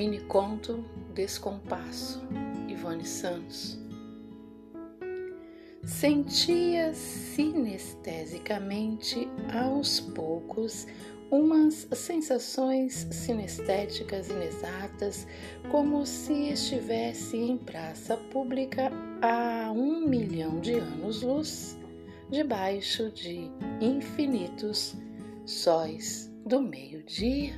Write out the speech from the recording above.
Mini conto Descompasso, Ivone Santos. Sentia sinestesicamente aos poucos umas sensações sinestéticas inexatas, como se estivesse em praça pública há um milhão de anos-luz, debaixo de infinitos sóis do meio-dia.